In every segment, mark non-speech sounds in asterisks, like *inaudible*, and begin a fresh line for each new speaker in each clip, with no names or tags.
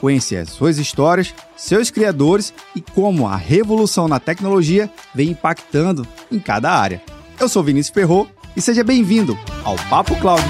conhecer as suas histórias, seus criadores e como a revolução na tecnologia vem impactando em cada área. Eu sou Vinícius Ferro e seja bem-vindo ao Papo Cloud.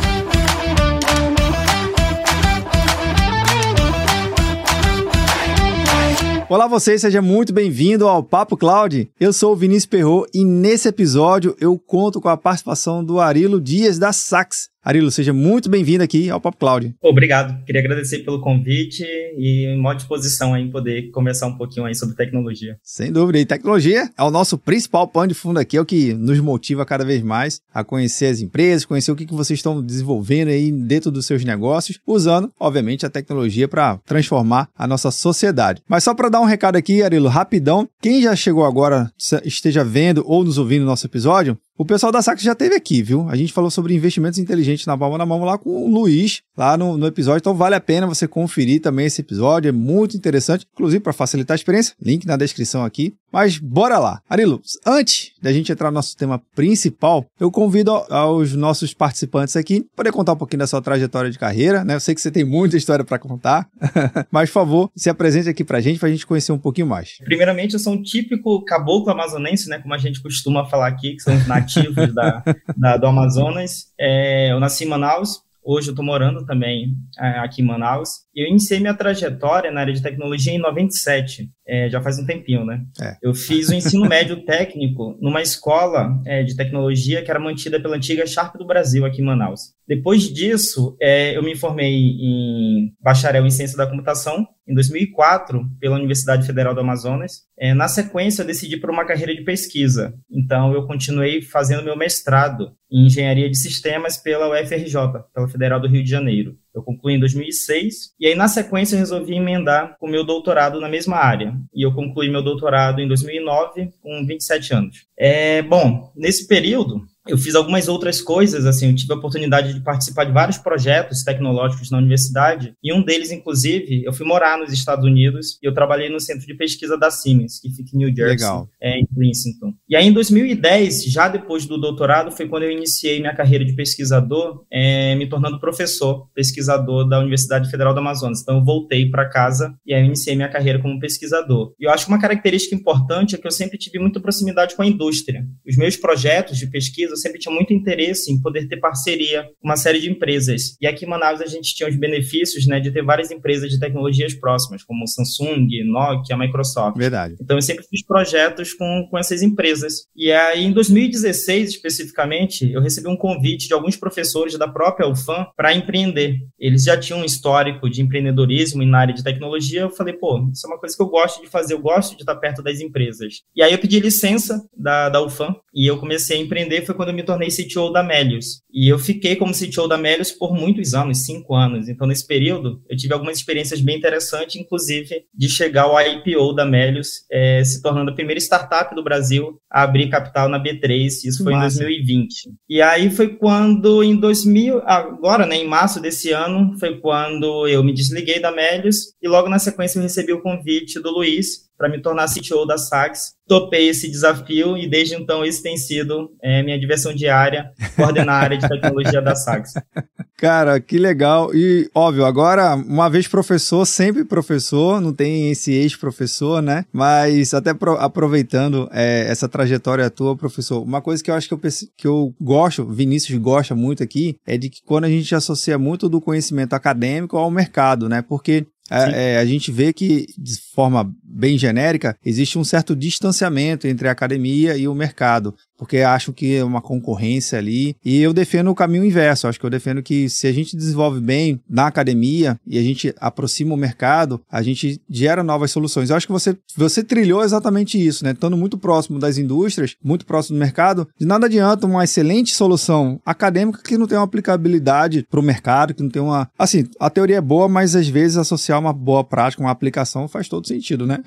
Olá você, seja muito bem-vindo ao Papo Cloud. Eu sou o Vinícius Perro e nesse episódio eu conto com a participação do Arilo Dias da Sax. Arilo, seja muito bem-vindo aqui ao Pop Cloud.
Obrigado. Queria agradecer pelo convite e em uma disposição aí em poder conversar um pouquinho aí sobre tecnologia.
Sem dúvida. E tecnologia é o nosso principal pano de fundo aqui, é o que nos motiva cada vez mais a conhecer as empresas, conhecer o que, que vocês estão desenvolvendo aí dentro dos seus negócios, usando, obviamente, a tecnologia para transformar a nossa sociedade. Mas só para dar um recado aqui, Arilo, rapidão, quem já chegou agora, esteja vendo ou nos ouvindo no nosso episódio, o pessoal da Sax já teve aqui, viu? A gente falou sobre investimentos inteligentes na palma da mão lá com o Luiz, lá no, no episódio. Então vale a pena você conferir também esse episódio, é muito interessante, inclusive para facilitar a experiência. Link na descrição aqui. Mas bora lá. Arilo, antes da gente entrar no nosso tema principal, eu convido aos nossos participantes aqui para contar um pouquinho da sua trajetória de carreira, né? Eu sei que você tem muita história para contar, *laughs* mas por favor, se apresente aqui para a gente, para a gente conhecer um pouquinho mais.
Primeiramente, eu sou um típico caboclo amazonense, né? Como a gente costuma falar aqui, que são os nativos da, *laughs* da, do Amazonas. É, eu nasci em Manaus, Hoje eu estou morando também é, aqui em Manaus. Eu iniciei minha trajetória na área de tecnologia em 97 é, já faz um tempinho, né? É. Eu fiz o ensino médio *laughs* técnico numa escola é, de tecnologia que era mantida pela antiga Sharp do Brasil, aqui em Manaus. Depois disso, é, eu me formei em bacharel em ciência da computação em 2004 pela Universidade Federal do Amazonas. É, na sequência, eu decidi por uma carreira de pesquisa. Então, eu continuei fazendo meu mestrado em engenharia de sistemas pela UFRJ, pela Federal do Rio de Janeiro. Eu concluí em 2006 e aí na sequência eu resolvi emendar o meu doutorado na mesma área. E eu concluí meu doutorado em 2009 com 27 anos. É, bom, nesse período eu fiz algumas outras coisas, assim, eu tive a oportunidade de participar de vários projetos tecnológicos na universidade, e um deles, inclusive, eu fui morar nos Estados Unidos e eu trabalhei no centro de pesquisa da Siemens, que fica em New Jersey, Legal. É, em Princeton. E aí, em 2010, já depois do doutorado, foi quando eu iniciei minha carreira de pesquisador, é, me tornando professor, pesquisador da Universidade Federal do Amazonas. Então, eu voltei para casa e aí eu iniciei minha carreira como pesquisador. E eu acho que uma característica importante é que eu sempre tive muita proximidade com a indústria. Os meus projetos de pesquisa sempre tinha muito interesse em poder ter parceria com uma série de empresas. E aqui em Manaus a gente tinha os benefícios né, de ter várias empresas de tecnologias próximas, como Samsung, Nokia, Microsoft.
Verdade.
Então eu sempre fiz projetos com, com essas empresas. E aí em 2016, especificamente, eu recebi um convite de alguns professores da própria UFAM para empreender. Eles já tinham um histórico de empreendedorismo na área de tecnologia. Eu falei, pô, isso é uma coisa que eu gosto de fazer, eu gosto de estar perto das empresas. E aí eu pedi licença da, da UFAM e eu comecei a empreender. Foi quando eu me tornei CTO da Melius. E eu fiquei como CTO da Melius por muitos anos, cinco anos. Então, nesse período, eu tive algumas experiências bem interessantes, inclusive de chegar ao IPO da Melius, é, se tornando a primeira startup do Brasil a abrir capital na B3. Isso foi Massa. em 2020. E aí foi quando, em 2000, agora, né, em março desse ano, foi quando eu me desliguei da Melius e logo na sequência eu recebi o convite do Luiz para me tornar CTO da Sax. Topei esse desafio e desde então esse tem sido é, minha diversão diária, coordenar a área de tecnologia da Sax. *laughs*
Cara, que legal. E, óbvio, agora, uma vez professor, sempre professor, não tem esse ex-professor, né? Mas até aproveitando é, essa trajetória tua, professor, uma coisa que eu acho que eu, que eu gosto, Vinícius gosta muito aqui, é de que quando a gente associa muito do conhecimento acadêmico ao mercado, né? Porque é, é, a gente vê que, de forma bem genérica, existe um certo distanciamento entre a academia e o mercado porque acho que é uma concorrência ali. E eu defendo o caminho inverso. Acho que eu defendo que se a gente desenvolve bem na academia e a gente aproxima o mercado, a gente gera novas soluções. Eu acho que você, você trilhou exatamente isso, né? Estando muito próximo das indústrias, muito próximo do mercado, de nada adianta uma excelente solução acadêmica que não tem uma aplicabilidade para o mercado, que não tem uma. Assim, a teoria é boa, mas às vezes associar uma boa prática, uma aplicação, faz todo sentido, né?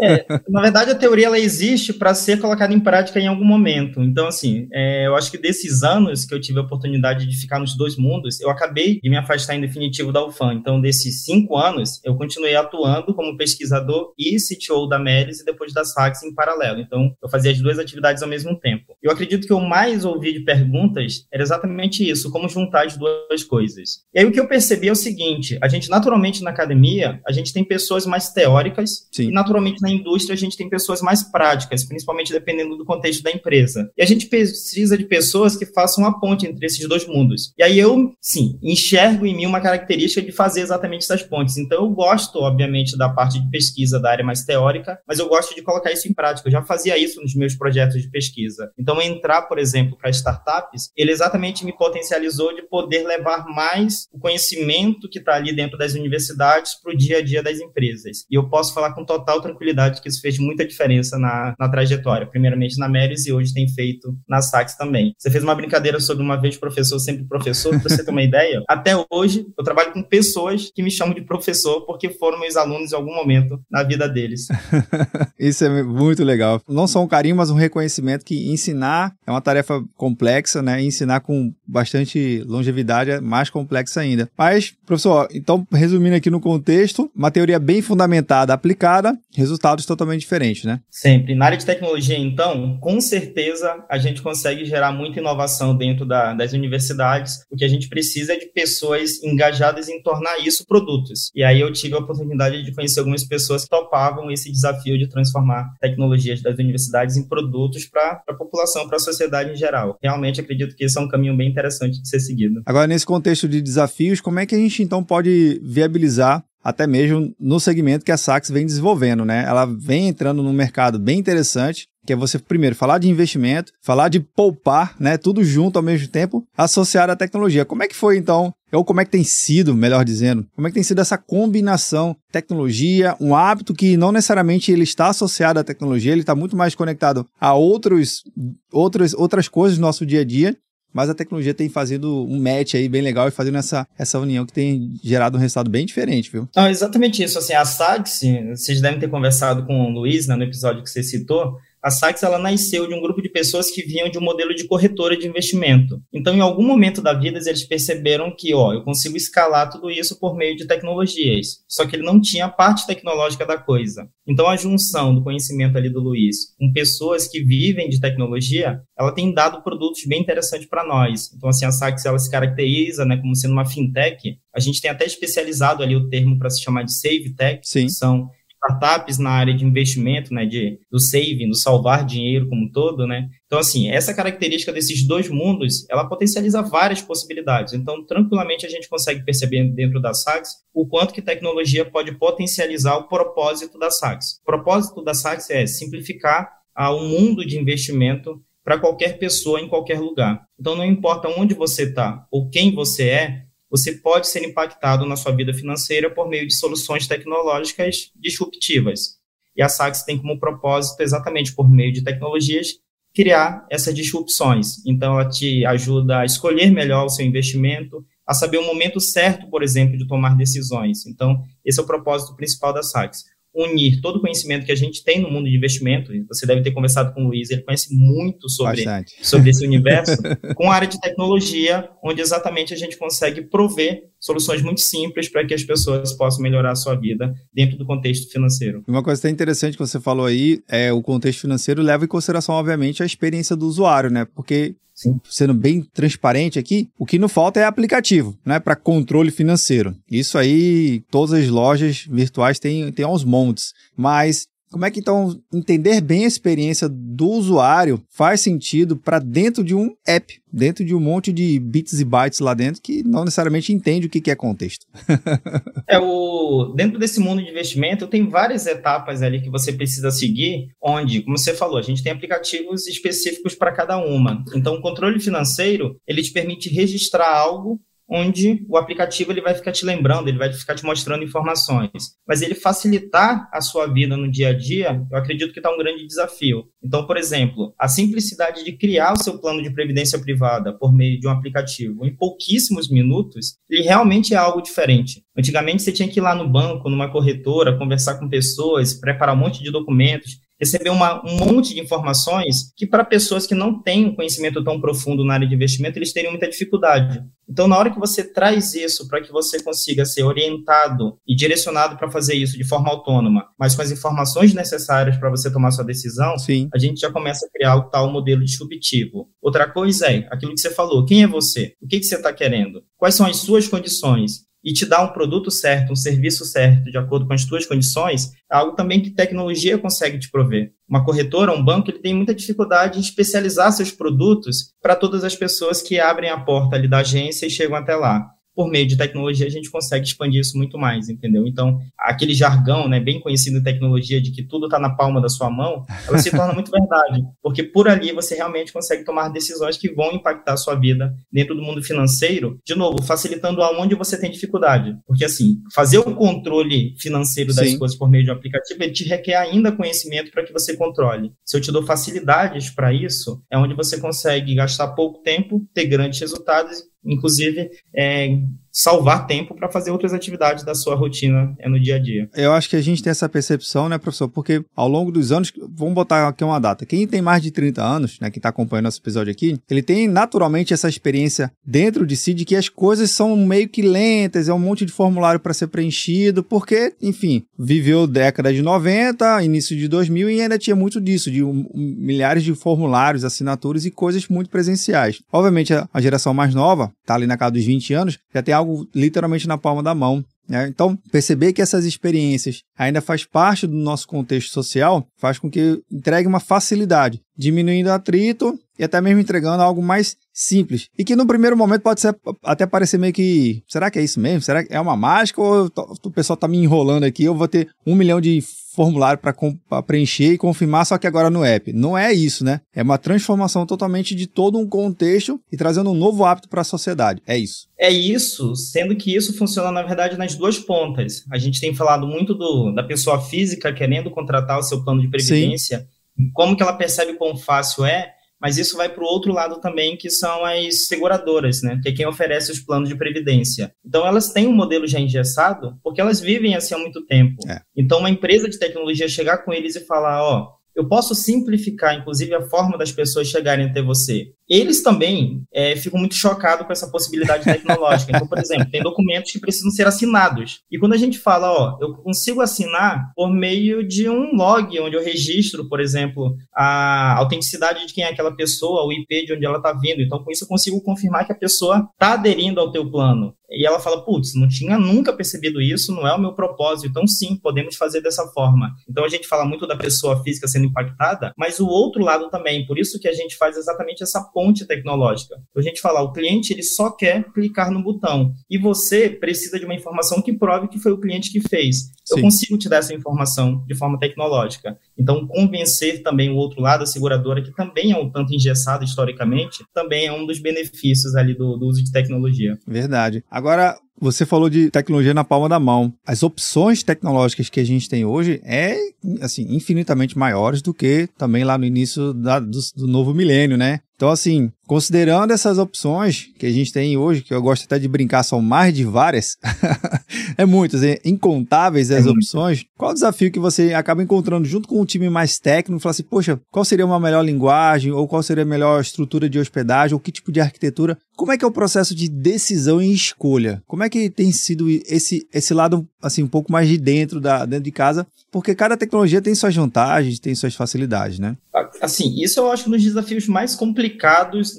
É, na verdade, a teoria ela existe para ser colocada em prática em algum momento. Então, assim, é, eu acho que desses anos que eu tive a oportunidade de ficar nos dois mundos, eu acabei de me afastar em definitivo da UFAM. Então, desses cinco anos, eu continuei atuando como pesquisador e CTO da Melis e depois da Sax em paralelo. Então, eu fazia as duas atividades ao mesmo tempo. Eu acredito que eu mais ouvi de perguntas era exatamente isso, como juntar as duas coisas. E aí o que eu percebi é o seguinte, a gente naturalmente na academia, a gente tem pessoas mais teóricas Sim. Naturalmente na indústria a gente tem pessoas mais práticas, principalmente dependendo do contexto da empresa. E a gente precisa de pessoas que façam a ponte entre esses dois mundos. E aí eu, sim, enxergo em mim uma característica de fazer exatamente essas pontes. Então eu gosto, obviamente, da parte de pesquisa da área mais teórica, mas eu gosto de colocar isso em prática. Eu já fazia isso nos meus projetos de pesquisa. Então entrar, por exemplo, para startups, ele exatamente me potencializou de poder levar mais o conhecimento que está ali dentro das universidades para o dia a dia das empresas. E eu posso falar com total tranquilidade que isso fez muita diferença na, na trajetória. Primeiramente na Meris e hoje tem feito na Sax também. Você fez uma brincadeira sobre uma vez professor, sempre professor, para você ter uma *laughs* ideia. Até hoje, eu trabalho com pessoas que me chamam de professor porque foram meus alunos em algum momento na vida deles. *laughs*
isso é muito legal. Não só um carinho, mas um reconhecimento que ensinar é uma tarefa complexa, né? Ensinar com bastante longevidade é mais complexa ainda. Mas, professor, então, resumindo aqui no contexto, uma teoria bem fundamentada, aplicada, resultados totalmente diferentes, né?
Sempre. Na área de tecnologia, então, com certeza a gente consegue gerar muita inovação dentro da, das universidades. O que a gente precisa é de pessoas engajadas em tornar isso produtos. E aí eu tive a oportunidade de conhecer algumas pessoas que topavam esse desafio de transformar tecnologias das universidades em produtos para a população, para a sociedade em geral. Realmente acredito que esse é um caminho bem interessante de ser seguido.
Agora, nesse contexto de desafios, como é que a gente então pode viabilizar até mesmo no segmento que a Saks vem desenvolvendo, né? Ela vem entrando num mercado bem interessante, que é você primeiro falar de investimento, falar de poupar, né? Tudo junto ao mesmo tempo, associado à tecnologia. Como é que foi então? Ou como é que tem sido, melhor dizendo, como é que tem sido essa combinação tecnologia, um hábito que não necessariamente ele está associado à tecnologia, ele está muito mais conectado a outros, outros, outras coisas do nosso dia a dia mas a tecnologia tem fazendo um match aí bem legal e fazendo essa, essa união que tem gerado um resultado bem diferente, viu?
Não, exatamente isso. Assim, a SAGS, vocês devem ter conversado com o Luiz né, no episódio que você citou, a Saks ela nasceu de um grupo de pessoas que vinham de um modelo de corretora de investimento. Então, em algum momento da vida, eles perceberam que, ó, eu consigo escalar tudo isso por meio de tecnologias. Só que ele não tinha a parte tecnológica da coisa. Então, a junção do conhecimento ali do Luiz com pessoas que vivem de tecnologia, ela tem dado produtos bem interessantes para nós. Então, assim, a Saks ela se caracteriza, né, como sendo uma fintech. A gente tem até especializado ali o termo para se chamar de Save Tech, Sim. que são startups na área de investimento, né, de, do saving, do salvar dinheiro como um todo, né? Então, assim, essa característica desses dois mundos, ela potencializa várias possibilidades. Então, tranquilamente a gente consegue perceber dentro da Sax o quanto que tecnologia pode potencializar o propósito da Sax. O propósito da Sax é simplificar o um mundo de investimento para qualquer pessoa em qualquer lugar. Então, não importa onde você está ou quem você é, você pode ser impactado na sua vida financeira por meio de soluções tecnológicas disruptivas. E a Sax tem como propósito, exatamente por meio de tecnologias, criar essas disrupções. Então, ela te ajuda a escolher melhor o seu investimento, a saber o momento certo, por exemplo, de tomar decisões. Então, esse é o propósito principal da Sax unir todo o conhecimento que a gente tem no mundo de investimento, você deve ter conversado com o Luiz, ele conhece muito sobre, sobre esse universo, *laughs* com a área de tecnologia, onde exatamente a gente consegue prover soluções muito simples para que as pessoas possam melhorar a sua vida dentro do contexto financeiro.
Uma coisa até interessante que você falou aí é o contexto financeiro leva em consideração, obviamente, a experiência do usuário, né? Porque Sim. sendo bem transparente aqui, o que não falta é aplicativo, né, para controle financeiro. Isso aí, todas as lojas virtuais têm, têm aos montes. Mas como é que então entender bem a experiência do usuário faz sentido para dentro de um app, dentro de um monte de bits e bytes lá dentro que não necessariamente entende o que é contexto? *laughs*
é o dentro desse mundo de investimento tem várias etapas ali que você precisa seguir, onde, como você falou, a gente tem aplicativos específicos para cada uma. Então, o controle financeiro ele te permite registrar algo onde o aplicativo ele vai ficar te lembrando, ele vai ficar te mostrando informações. Mas ele facilitar a sua vida no dia a dia, eu acredito que está um grande desafio. Então, por exemplo, a simplicidade de criar o seu plano de previdência privada por meio de um aplicativo em pouquíssimos minutos, ele realmente é algo diferente. Antigamente você tinha que ir lá no banco, numa corretora, conversar com pessoas, preparar um monte de documentos, receber uma, um monte de informações que, para pessoas que não têm um conhecimento tão profundo na área de investimento, eles teriam muita dificuldade. Então, na hora que você traz isso para que você consiga ser orientado e direcionado para fazer isso de forma autônoma, mas com as informações necessárias para você tomar sua decisão, Sim. a gente já começa a criar o tal modelo disruptivo. Outra coisa é aquilo que você falou: quem é você? O que, que você está querendo? Quais são as suas condições? E te dar um produto certo, um serviço certo, de acordo com as tuas condições, é algo também que tecnologia consegue te prover. Uma corretora, um banco, ele tem muita dificuldade em especializar seus produtos para todas as pessoas que abrem a porta ali da agência e chegam até lá por meio de tecnologia a gente consegue expandir isso muito mais, entendeu? Então, aquele jargão, né, bem conhecido em tecnologia de que tudo está na palma da sua mão, ela se torna muito verdade, porque por ali você realmente consegue tomar decisões que vão impactar a sua vida dentro do mundo financeiro, de novo, facilitando aonde você tem dificuldade, porque assim, fazer o controle financeiro das Sim. coisas por meio de um aplicativo, ele te requer ainda conhecimento para que você controle. Se eu te dou facilidades para isso, é onde você consegue gastar pouco tempo, ter grandes resultados inclusive é, salvar tempo para fazer outras atividades da sua rotina é, no dia a dia.
Eu acho que a gente tem essa percepção, né, professor? Porque ao longo dos anos, vamos botar aqui uma data. Quem tem mais de 30 anos, né, que está acompanhando esse episódio aqui, ele tem naturalmente essa experiência dentro de si de que as coisas são meio que lentas, é um monte de formulário para ser preenchido, porque, enfim, viveu década de 90, início de 2000 e ainda tinha muito disso, de um, milhares de formulários, assinaturas e coisas muito presenciais. Obviamente, a, a geração mais nova, tá ali na casa dos 20 anos, já tem algo algo literalmente na palma da mão. Né? Então, perceber que essas experiências ainda faz parte do nosso contexto social faz com que entregue uma facilidade, diminuindo o atrito e até mesmo entregando algo mais simples. E que no primeiro momento pode ser, até parecer meio que, será que é isso mesmo? Será que é uma mágica ou o pessoal está me enrolando aqui? Eu vou ter um milhão de formulário para preencher e confirmar, só que agora no app. Não é isso, né? É uma transformação totalmente de todo um contexto e trazendo um novo hábito para a sociedade. É isso.
É isso, sendo que isso funciona, na verdade, nas duas pontas. A gente tem falado muito do, da pessoa física querendo contratar o seu plano de previdência, Sim. como que ela percebe quão fácil é, mas isso vai para o outro lado também, que são as seguradoras, né? Que é quem oferece os planos de previdência. Então, elas têm um modelo já engessado, porque elas vivem assim há muito tempo. É. Então, uma empresa de tecnologia chegar com eles e falar, ó, eu posso simplificar, inclusive, a forma das pessoas chegarem até você eles também é, ficam muito chocados com essa possibilidade tecnológica. Então, por exemplo, tem documentos que precisam ser assinados. E quando a gente fala, ó, eu consigo assinar por meio de um log, onde eu registro, por exemplo, a autenticidade de quem é aquela pessoa, o IP de onde ela está vindo. Então, com isso, eu consigo confirmar que a pessoa está aderindo ao teu plano. E ela fala, putz, não tinha nunca percebido isso, não é o meu propósito. Então, sim, podemos fazer dessa forma. Então, a gente fala muito da pessoa física sendo impactada, mas o outro lado também. Por isso que a gente faz exatamente essa ponte tecnológica. Então, a gente fala, o cliente ele só quer clicar no botão e você precisa de uma informação que prove que foi o cliente que fez. Eu Sim. consigo te dar essa informação de forma tecnológica. Então, convencer também o outro lado, a seguradora, que também é um tanto engessada historicamente, também é um dos benefícios ali do, do uso de tecnologia.
Verdade. Agora, você falou de tecnologia na palma da mão. As opções tecnológicas que a gente tem hoje é assim infinitamente maiores do que também lá no início da, do, do novo milênio, né? Então, assim, considerando essas opções que a gente tem hoje, que eu gosto até de brincar, são mais de várias, *laughs* é muitas, é incontáveis as é opções. Qual o desafio que você acaba encontrando junto com um time mais técnico? Falar assim, poxa, qual seria uma melhor linguagem? Ou qual seria a melhor estrutura de hospedagem? Ou que tipo de arquitetura? Como é que é o processo de decisão e escolha? Como é que tem sido esse, esse lado, assim, um pouco mais de dentro, da, dentro de casa? Porque cada tecnologia tem suas vantagens, tem suas facilidades, né?
Assim, isso eu acho um dos desafios mais complicados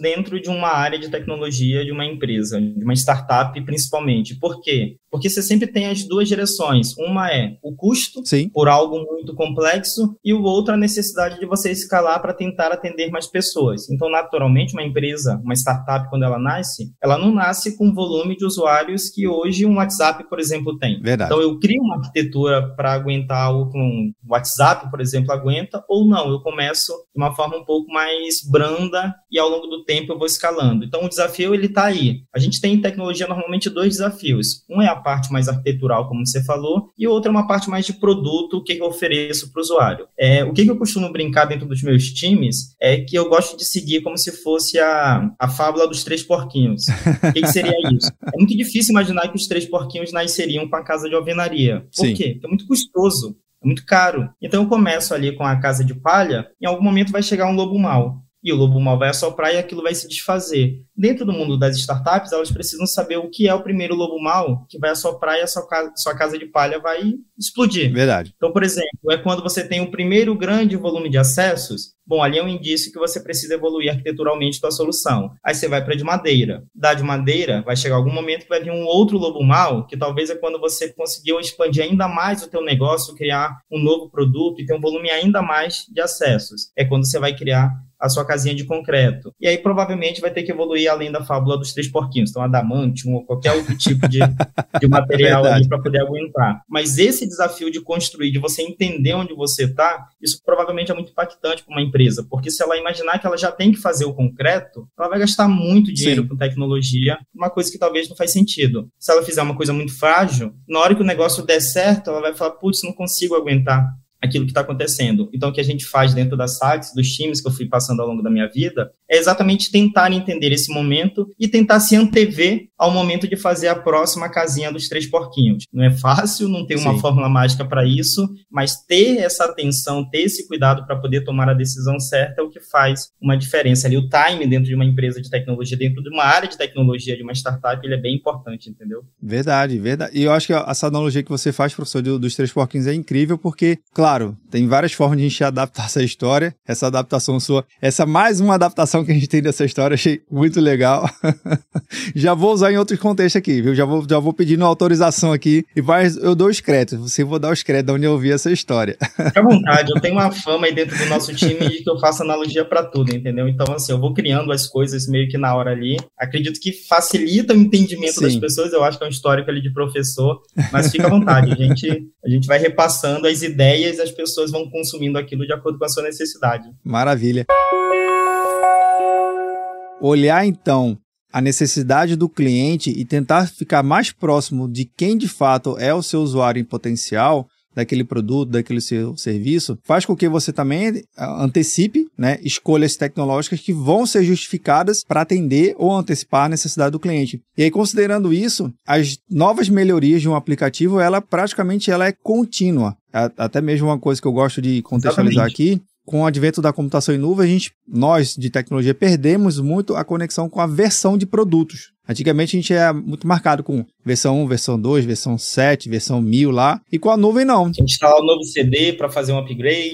dentro de uma área de tecnologia de uma empresa, de uma startup principalmente. Por quê? Porque você sempre tem as duas direções. Uma é o custo Sim. por algo muito complexo e o outro a necessidade de você escalar para tentar atender mais pessoas. Então, naturalmente, uma empresa, uma startup, quando ela nasce, ela não nasce com o volume de usuários que hoje um WhatsApp, por exemplo, tem. Verdade. Então, eu crio uma arquitetura para aguentar algo que um WhatsApp, por exemplo, aguenta, ou não, eu começo de uma forma um pouco mais branda e ao longo do tempo eu vou escalando. Então o desafio ele está aí. A gente tem em tecnologia normalmente dois desafios. Um é a parte mais arquitetural, como você falou, e o outro é uma parte mais de produto, o que, eu ofereço para o usuário. É, o que, eu costumo brincar dentro dos meus times é que eu gosto de seguir como se fosse a, a fábula dos três porquinhos. *laughs* O que, que seria isso? É muito difícil imaginar que os três porquinhos nasceriam com a casa de alvenaria. Por Sim. quê? Porque é muito custoso é muito caro. Então eu começo ali com a casa de palha, em algum momento vai chegar um lobo mau. E o lobo mau vai assoprar e aquilo vai se desfazer. Dentro do mundo das startups, elas precisam saber o que é o primeiro lobo mau que vai assoprar e a sua casa, sua casa de palha vai explodir.
Verdade.
Então, por exemplo, é quando você tem o primeiro grande volume de acessos, Bom, ali é um indício que você precisa evoluir arquiteturalmente sua solução. Aí você vai para de madeira. Da de madeira, vai chegar algum momento que vai vir um outro lobo mal, que talvez é quando você conseguiu expandir ainda mais o teu negócio, criar um novo produto e ter um volume ainda mais de acessos. É quando você vai criar a sua casinha de concreto. E aí provavelmente vai ter que evoluir além da fábula dos três porquinhos, então adamantium ou qualquer outro tipo de, *laughs* de material ali para poder aguentar. Mas esse desafio de construir, de você entender onde você está, isso provavelmente é muito impactante para uma empresa, porque se ela imaginar que ela já tem que fazer o concreto, ela vai gastar muito dinheiro Sim. com tecnologia, uma coisa que talvez não faz sentido. Se ela fizer uma coisa muito frágil, na hora que o negócio der certo, ela vai falar, putz, não consigo aguentar aquilo que está acontecendo. Então, o que a gente faz dentro das SACs, dos times que eu fui passando ao longo da minha vida, é exatamente tentar entender esse momento e tentar se antever ao momento de fazer a próxima casinha dos três porquinhos. Não é fácil, não tem uma Sim. fórmula mágica para isso, mas ter essa atenção, ter esse cuidado para poder tomar a decisão certa é o que faz uma diferença ali. O time dentro de uma empresa de tecnologia, dentro de uma área de tecnologia, de uma startup, ele é bem importante, entendeu?
Verdade, verdade. E eu acho que essa analogia que você faz, professor, dos três porquinhos é incrível, porque, claro, tem várias formas de a gente adaptar essa história, essa adaptação sua, essa mais uma adaptação que a gente tem dessa história, achei muito legal. *laughs* Já vou usar em outros contextos aqui, viu? Já vou, já vou pedindo autorização aqui e vai, eu dou os créditos. Você vou dar os créditos de onde eu vi essa história.
Fique à vontade, eu tenho uma fama aí dentro do nosso time de que eu faço analogia para tudo, entendeu? Então, assim, eu vou criando as coisas meio que na hora ali. Acredito que facilita o entendimento Sim. das pessoas, eu acho que é um histórico ali de professor, mas fica à vontade, a gente, a gente vai repassando as ideias as pessoas vão consumindo aquilo de acordo com a sua necessidade.
Maravilha. Olhar então a necessidade do cliente e tentar ficar mais próximo de quem de fato é o seu usuário em potencial daquele produto, daquele seu serviço, faz com que você também ah, antecipe né, escolhas tecnológicas que vão ser justificadas para atender ou antecipar a necessidade do cliente. E aí, considerando isso, as novas melhorias de um aplicativo, ela praticamente ela é contínua. Até mesmo uma coisa que eu gosto de contextualizar Exatamente. aqui com o advento da computação em nuvem, a gente, nós de tecnologia, perdemos muito a conexão com a versão de produtos. Antigamente a gente é muito marcado com versão 1, versão 2, versão 7, versão 1000 lá, e com a nuvem não.
A instalar um novo CD para fazer um upgrade.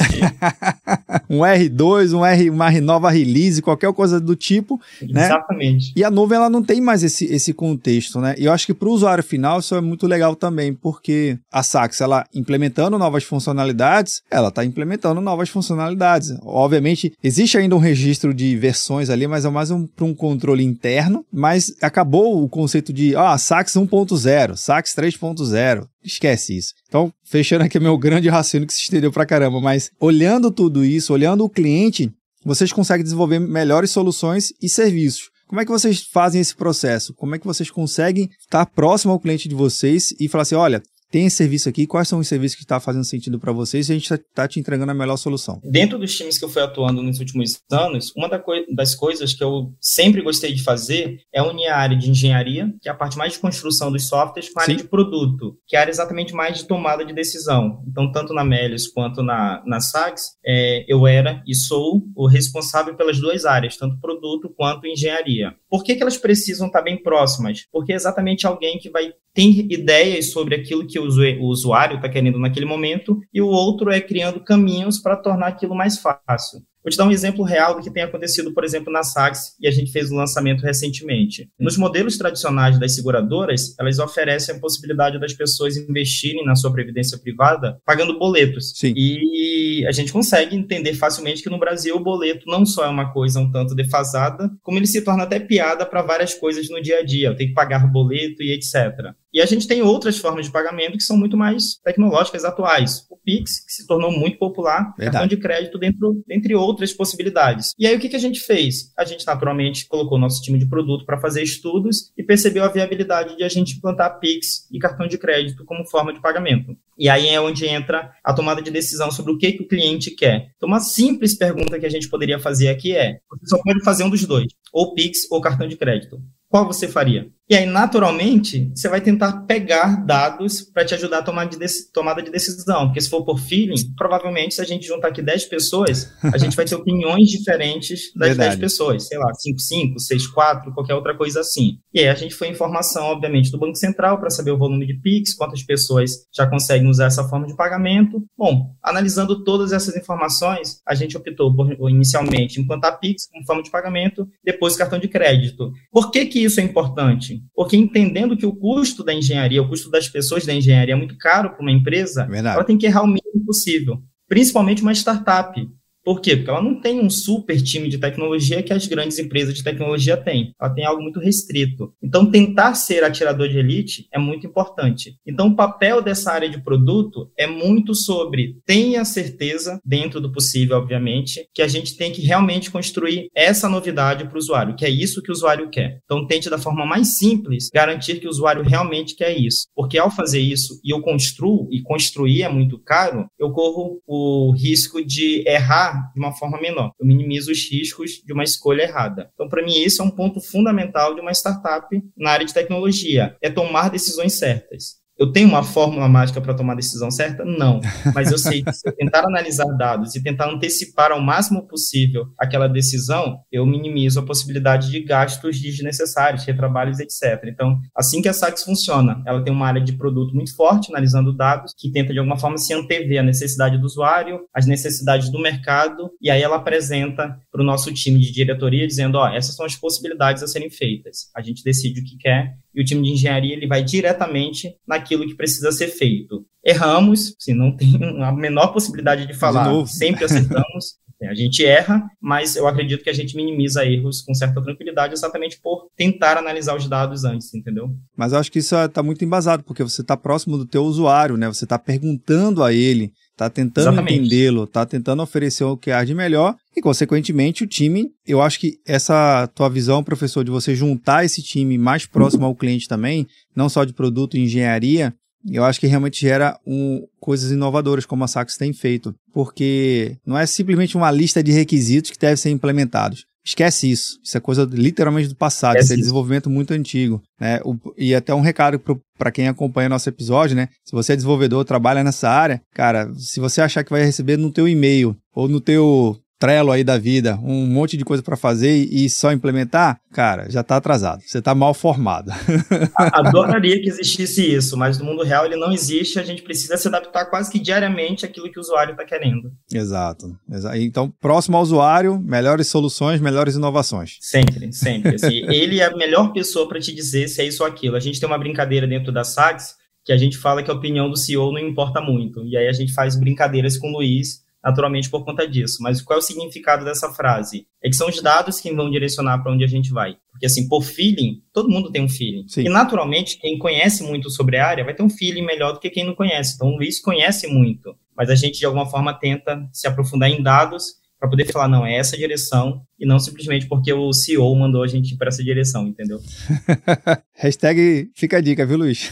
*laughs*
um R2, um R, uma nova release, qualquer coisa do tipo,
né? Exatamente.
E a nuvem ela não tem mais esse, esse contexto, né? E eu acho que para o usuário final isso é muito legal também, porque a Sax, ela implementando novas funcionalidades, ela está implementando novas funcionalidades. Obviamente, existe ainda um registro de versões ali, mas é mais um, para um controle interno, mas acaba acabou o conceito de ah, sax 1.0, sax 3.0. Esquece isso. Então, fechando aqui meu grande raciocínio que se estendeu pra caramba, mas olhando tudo isso, olhando o cliente, vocês conseguem desenvolver melhores soluções e serviços. Como é que vocês fazem esse processo? Como é que vocês conseguem estar próximo ao cliente de vocês e falar assim: olha, tem esse serviço aqui, quais são os serviços que está fazendo sentido para vocês e a gente está tá te entregando a melhor solução.
Dentro dos times que eu fui atuando nos últimos anos, uma das coisas que eu sempre gostei de fazer é unir a área de engenharia, que é a parte mais de construção dos softwares, com a área Sim. de produto, que é a área exatamente mais de tomada de decisão. Então, tanto na Melius quanto na, na SAGS, é, eu era e sou o responsável pelas duas áreas, tanto produto quanto engenharia. Por que, que elas precisam estar bem próximas? Porque é exatamente alguém que vai ter ideias sobre aquilo que o usuário está querendo naquele momento, e o outro é criando caminhos para tornar aquilo mais fácil. Vou te dar um exemplo real do que tem acontecido, por exemplo, na Sax, e a gente fez o um lançamento recentemente. Nos modelos tradicionais das seguradoras, elas oferecem a possibilidade das pessoas investirem na sua previdência privada pagando boletos.
Sim.
E a gente consegue entender facilmente que no Brasil o boleto não só é uma coisa um tanto defasada, como ele se torna até piada para várias coisas no dia a dia. Tenho que pagar boleto e etc. E a gente tem outras formas de pagamento que são muito mais tecnológicas atuais. O Pix, que se tornou muito popular, Verdade. cartão de crédito, dentro, dentre outras possibilidades. E aí, o que, que a gente fez? A gente, naturalmente, colocou nosso time de produto para fazer estudos e percebeu a viabilidade de a gente implantar Pix e cartão de crédito como forma de pagamento. E aí é onde entra a tomada de decisão sobre o que, que o cliente quer. Então, uma simples pergunta que a gente poderia fazer aqui é: você só pode fazer um dos dois, ou Pix ou cartão de crédito. Qual você faria? E aí, naturalmente, você vai tentar pegar dados para te ajudar a tomar de tomada de decisão. Porque se for por feeling, provavelmente, se a gente juntar aqui 10 pessoas, a gente vai ter opiniões diferentes das Verdade. 10 pessoas. Sei lá, 5, 5, 6, 4, qualquer outra coisa assim. E aí a gente foi informação, obviamente, do Banco Central para saber o volume de PIX, quantas pessoas já conseguem usar essa forma de pagamento. Bom, analisando todas essas informações, a gente optou por, inicialmente, implantar PIX como forma de pagamento, depois cartão de crédito. Por que, que isso é importante? Porque entendendo que o custo da engenharia, o custo das pessoas da engenharia é muito caro para uma empresa, Verdade. ela tem que errar o mínimo possível. Principalmente uma startup. Por quê? Porque ela não tem um super time de tecnologia que as grandes empresas de tecnologia têm. Ela tem algo muito restrito. Então, tentar ser atirador de elite é muito importante. Então, o papel dessa área de produto é muito sobre tenha certeza, dentro do possível, obviamente, que a gente tem que realmente construir essa novidade para o usuário, que é isso que o usuário quer. Então, tente da forma mais simples garantir que o usuário realmente quer isso. Porque ao fazer isso e eu construo, e construir é muito caro, eu corro o risco de errar de uma forma menor. Eu minimizo os riscos de uma escolha errada. Então, para mim, isso é um ponto fundamental de uma startup na área de tecnologia, é tomar decisões certas. Eu tenho uma fórmula mágica para tomar a decisão certa? Não. Mas eu sei que se eu tentar analisar dados e tentar antecipar ao máximo possível aquela decisão, eu minimizo a possibilidade de gastos desnecessários, retrabalhos, etc. Então, assim que a Saks funciona, ela tem uma área de produto muito forte, analisando dados, que tenta de alguma forma se antever a necessidade do usuário, as necessidades do mercado, e aí ela apresenta para o nosso time de diretoria, dizendo: ó, essas são as possibilidades a serem feitas. A gente decide o que quer e o time de engenharia ele vai diretamente naquilo que precisa ser feito. Erramos, assim, não tem a menor possibilidade de falar, de sempre acertamos. A gente erra, mas eu acredito que a gente minimiza erros com certa tranquilidade exatamente por tentar analisar os dados antes, entendeu?
Mas eu acho que isso está muito embasado, porque você está próximo do teu usuário, né? Você está perguntando a ele, está tentando entendê-lo, está tentando oferecer o que há de melhor e, consequentemente, o time, eu acho que essa tua visão, professor, de você juntar esse time mais próximo ao cliente também, não só de produto e engenharia, eu acho que realmente gera um, coisas inovadoras, como a Saks tem feito, porque não é simplesmente uma lista de requisitos que devem ser implementados. Esquece isso. Isso é coisa literalmente do passado. Esquece isso é desenvolvimento muito antigo. Né? O, e até um recado para quem acompanha nosso episódio, né? Se você é desenvolvedor, trabalha nessa área, cara, se você achar que vai receber no teu e-mail ou no teu Trello aí da vida, um monte de coisa para fazer e só implementar, cara, já está atrasado. Você está mal formado. *laughs*
Adoraria que existisse isso, mas no mundo real ele não existe. A gente precisa se adaptar quase que diariamente àquilo que o usuário está querendo.
Exato. Então, próximo ao usuário, melhores soluções, melhores inovações.
Sempre, sempre. Assim, *laughs* ele é a melhor pessoa para te dizer se é isso ou aquilo. A gente tem uma brincadeira dentro da SAGS que a gente fala que a opinião do CEO não importa muito. E aí a gente faz brincadeiras com o Luiz naturalmente por conta disso. Mas qual é o significado dessa frase? É que são os dados que vão direcionar para onde a gente vai. Porque, assim, por feeling, todo mundo tem um feeling. Sim. E, naturalmente, quem conhece muito sobre a área vai ter um feeling melhor do que quem não conhece. Então, o Luiz conhece muito. Mas a gente, de alguma forma, tenta se aprofundar em dados para poder falar, não, é essa direção, e não simplesmente porque o CEO mandou a gente para essa direção, entendeu? *laughs*
Hashtag fica a dica, viu, Luiz?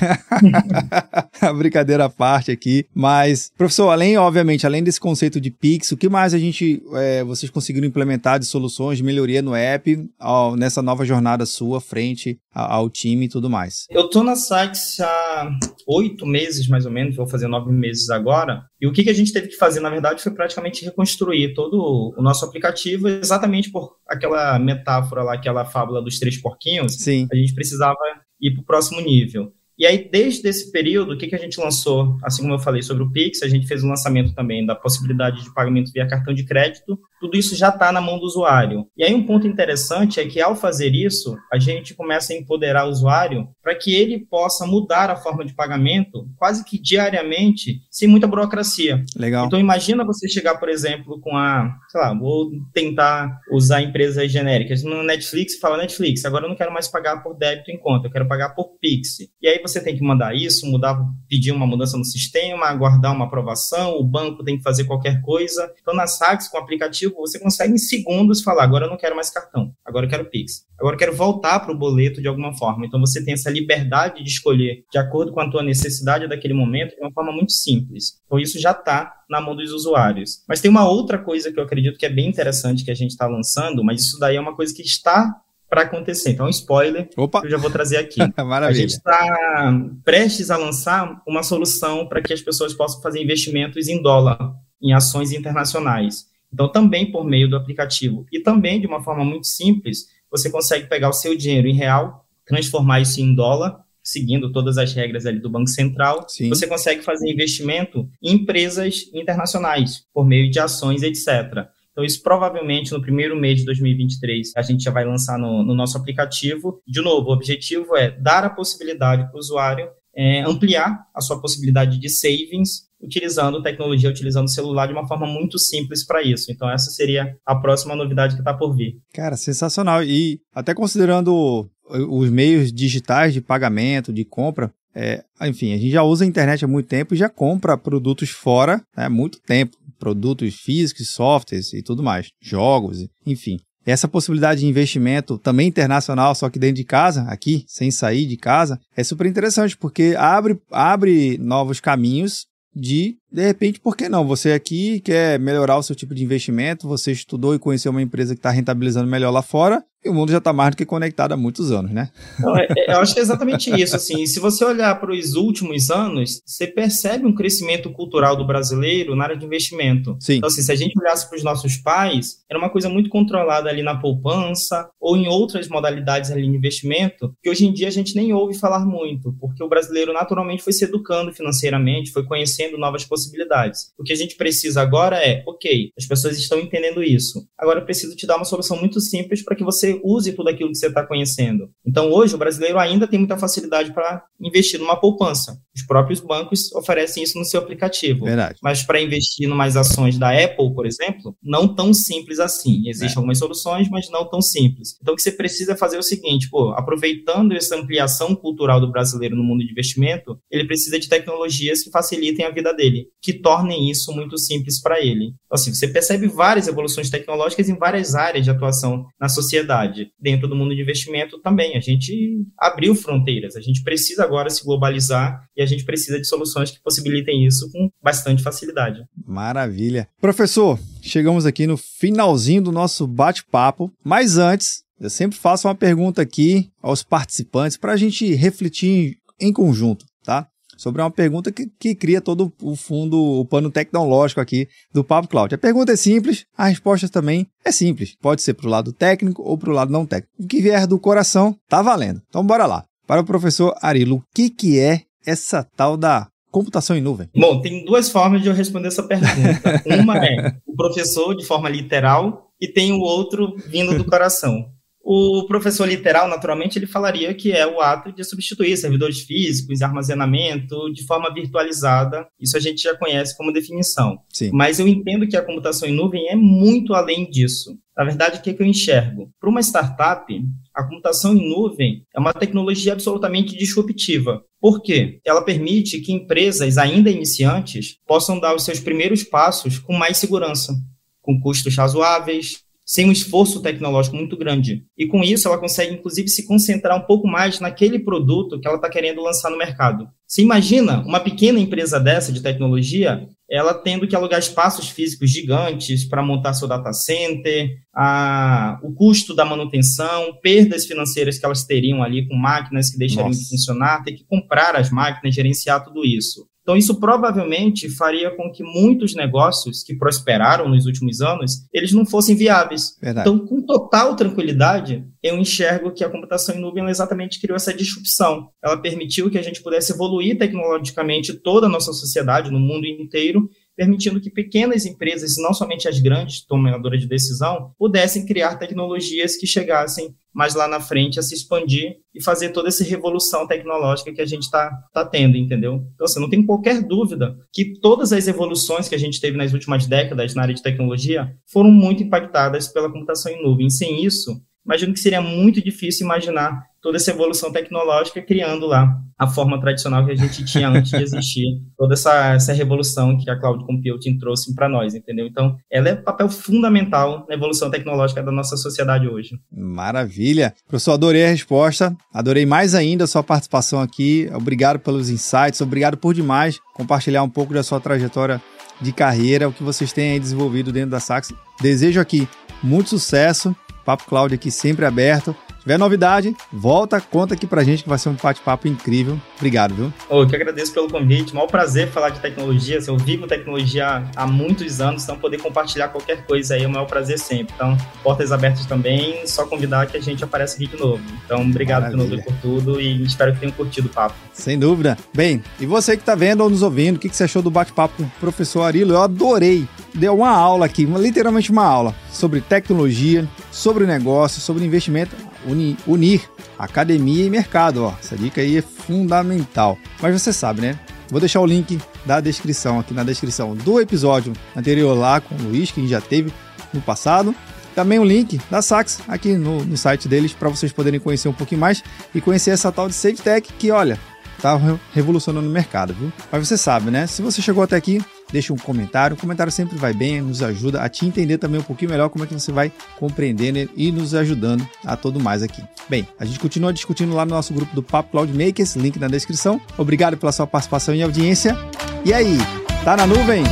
a *laughs* brincadeira à parte aqui. Mas, professor, além, obviamente, além desse conceito de Pix, o que mais a gente, é, vocês conseguiram implementar de soluções de melhoria no app ao, nessa nova jornada sua frente ao time e tudo mais?
Eu tô na Sites há oito meses, mais ou menos, vou fazer nove meses agora. E o que, que a gente teve que fazer, na verdade, foi praticamente reconstruir todo o nosso aplicativo exatamente por aquela metáfora lá, aquela fábula dos três porquinhos.
Sim.
A gente precisava ir para o próximo nível. E aí, desde esse período, o que, que a gente lançou? Assim como eu falei sobre o Pix, a gente fez um lançamento também da possibilidade de pagamento via cartão de crédito. Tudo isso já está na mão do usuário. E aí, um ponto interessante é que, ao fazer isso, a gente começa a empoderar o usuário para que ele possa mudar a forma de pagamento quase que diariamente, sem muita burocracia.
Legal.
Então, imagina você chegar, por exemplo, com a, sei lá, vou tentar usar empresas genéricas. No Netflix, fala Netflix, agora eu não quero mais pagar por débito em conta, eu quero pagar por Pix. E aí, você tem que mandar isso, mudar, pedir uma mudança no sistema, aguardar uma aprovação, o banco tem que fazer qualquer coisa. Então, nas saques, com o aplicativo, você consegue em segundos falar: agora eu não quero mais cartão, agora eu quero Pix, agora eu quero voltar para o boleto de alguma forma. Então, você tem essa liberdade de escolher de acordo com a tua necessidade daquele momento de uma forma muito simples. Então, isso já está na mão dos usuários. Mas tem uma outra coisa que eu acredito que é bem interessante que a gente está lançando, mas isso daí é uma coisa que está para acontecer. Então, spoiler Opa. que eu já vou trazer aqui. *laughs*
Maravilha. A
gente está prestes a lançar uma solução para que as pessoas possam fazer investimentos em dólar, em ações internacionais. Então, também por meio do aplicativo e também de uma forma muito simples, você consegue pegar o seu dinheiro em real, transformar isso em dólar, seguindo todas as regras ali do Banco Central. Sim. Você consegue fazer investimento em empresas internacionais por meio de ações, etc. Então, isso provavelmente no primeiro mês de 2023 a gente já vai lançar no, no nosso aplicativo. De novo, o objetivo é dar a possibilidade para o usuário é, ampliar a sua possibilidade de savings utilizando tecnologia, utilizando celular de uma forma muito simples para isso. Então, essa seria a próxima novidade que está por vir.
Cara, sensacional. E até considerando os meios digitais de pagamento, de compra, é, enfim, a gente já usa a internet há muito tempo e já compra produtos fora né, há muito tempo produtos físicos, softwares e tudo mais, jogos, enfim. Essa possibilidade de investimento também internacional, só que dentro de casa, aqui, sem sair de casa, é super interessante, porque abre, abre novos caminhos de, de repente, por que não? Você aqui quer melhorar o seu tipo de investimento, você estudou e conheceu uma empresa que está rentabilizando melhor lá fora, e o mundo já está mais do que conectado há muitos anos, né?
Não, é, é, eu acho que é exatamente isso. Assim, se você olhar para os últimos anos, você percebe um crescimento cultural do brasileiro na área de investimento. Sim. Então, assim, se a gente olhasse para os nossos pais, era uma coisa muito controlada ali na poupança ou em outras modalidades ali de investimento, que hoje em dia a gente nem ouve falar muito, porque o brasileiro naturalmente foi se educando financeiramente, foi conhecendo novas possibilidades. O que a gente precisa agora é, ok, as pessoas estão entendendo isso. Agora eu preciso te dar uma solução muito simples para que você você use tudo aquilo que você está conhecendo. Então, hoje, o brasileiro ainda tem muita facilidade para investir numa poupança. Os próprios bancos oferecem isso no seu aplicativo.
Verdade.
Mas para investir em umas ações da Apple, por exemplo, não tão simples assim. Existem é. algumas soluções, mas não tão simples. Então, o que você precisa fazer é o seguinte, pô, aproveitando essa ampliação cultural do brasileiro no mundo de investimento, ele precisa de tecnologias que facilitem a vida dele, que tornem isso muito simples para ele. Então, assim, você percebe várias evoluções tecnológicas em várias áreas de atuação na sociedade dentro do mundo de investimento também. A gente abriu fronteiras, a gente precisa agora se globalizar e a gente precisa de soluções que possibilitem isso com bastante facilidade.
Maravilha. Professor, chegamos aqui no finalzinho do nosso bate-papo, mas antes, eu sempre faço uma pergunta aqui aos participantes para a gente refletir em conjunto, tá? Sobre uma pergunta que, que cria todo o fundo, o pano tecnológico aqui do Papo Cloud. A pergunta é simples, a resposta também é simples. Pode ser para o lado técnico ou para o lado não técnico. O que vier do coração, tá valendo. Então bora lá. Para o professor Arilo, o que, que é essa tal da computação em nuvem?
Bom, tem duas formas de eu responder essa pergunta. *laughs* Uma é o professor de forma literal e tem o outro vindo do coração. O professor literal, naturalmente, ele falaria que é o ato de substituir servidores físicos, armazenamento de forma virtualizada. Isso a gente já conhece como definição. Sim. Mas eu entendo que a computação em nuvem é muito além disso. Na verdade, o que, é que eu enxergo? Para uma startup, a computação em nuvem é uma tecnologia absolutamente disruptiva. Por quê? Ela permite que empresas ainda iniciantes possam dar os seus primeiros passos com mais segurança, com custos razoáveis, sem um esforço tecnológico muito grande. E com isso, ela consegue, inclusive, se concentrar um pouco mais naquele produto que ela está querendo lançar no mercado. Você imagina uma pequena empresa dessa de tecnologia, ela tendo que alugar espaços físicos gigantes para montar seu data center, a, o custo da manutenção, perdas financeiras que elas teriam ali com máquinas que deixariam Nossa. de funcionar, ter que comprar as máquinas, gerenciar tudo isso. Então, isso provavelmente faria com que muitos negócios que prosperaram nos últimos anos, eles não fossem viáveis. Verdade. Então, com total tranquilidade, eu enxergo que a computação em nuvem exatamente criou essa disrupção. Ela permitiu que a gente pudesse evoluir tecnologicamente toda a nossa sociedade no mundo inteiro permitindo que pequenas empresas, não somente as grandes tomadoras de decisão, pudessem criar tecnologias que chegassem mais lá na frente a se expandir e fazer toda essa revolução tecnológica que a gente está tá tendo, entendeu? Então, assim, não tem qualquer dúvida que todas as evoluções que a gente teve nas últimas décadas na área de tecnologia foram muito impactadas pela computação em nuvem. Sem isso, imagino que seria muito difícil imaginar toda essa evolução tecnológica, criando lá a forma tradicional que a gente tinha antes de existir, *laughs* toda essa, essa revolução que a Cloud Computing trouxe para nós, entendeu? Então, ela é papel fundamental na evolução tecnológica da nossa sociedade hoje.
Maravilha. Professor, adorei a resposta, adorei mais ainda a sua participação aqui, obrigado pelos insights, obrigado por demais compartilhar um pouco da sua trajetória de carreira, o que vocês têm aí desenvolvido dentro da Sax. Desejo aqui muito sucesso, Papo Cloud aqui sempre aberto tiver novidade, volta, conta aqui pra gente que vai ser um bate-papo incrível. Obrigado, viu?
Oh, eu que agradeço pelo convite. Maior prazer falar de tecnologia. Eu vivo tecnologia há muitos anos, então poder compartilhar qualquer coisa aí é o maior prazer sempre. Então, portas abertas também, só convidar que a gente apareça aqui de novo. Então, obrigado Maravilha. de novo por tudo e espero que tenham curtido o papo.
Sem dúvida. Bem, e você que tá vendo ou nos ouvindo, o que, que você achou do bate-papo com o professor Arilo? Eu adorei. Deu uma aula aqui, literalmente uma aula sobre tecnologia, sobre negócio, sobre investimento uni, unir academia e mercado. Ó. Essa dica aí é fundamental. Mas você sabe, né? Vou deixar o link da descrição aqui na descrição do episódio anterior lá com o Luiz, que já teve no passado. Também o link da Sax aqui no, no site deles para vocês poderem conhecer um pouquinho mais e conhecer essa tal de SafeTech que, olha, tá revolucionando o mercado, viu? Mas você sabe, né? Se você chegou até aqui, deixa um comentário. O comentário sempre vai bem, nos ajuda a te entender também um pouquinho melhor como é que você vai compreendendo e nos ajudando a todo mais aqui. Bem, a gente continua discutindo lá no nosso grupo do Papo Cloud Makers, link na descrição. Obrigado pela sua participação e audiência. E aí, tá na nuvem?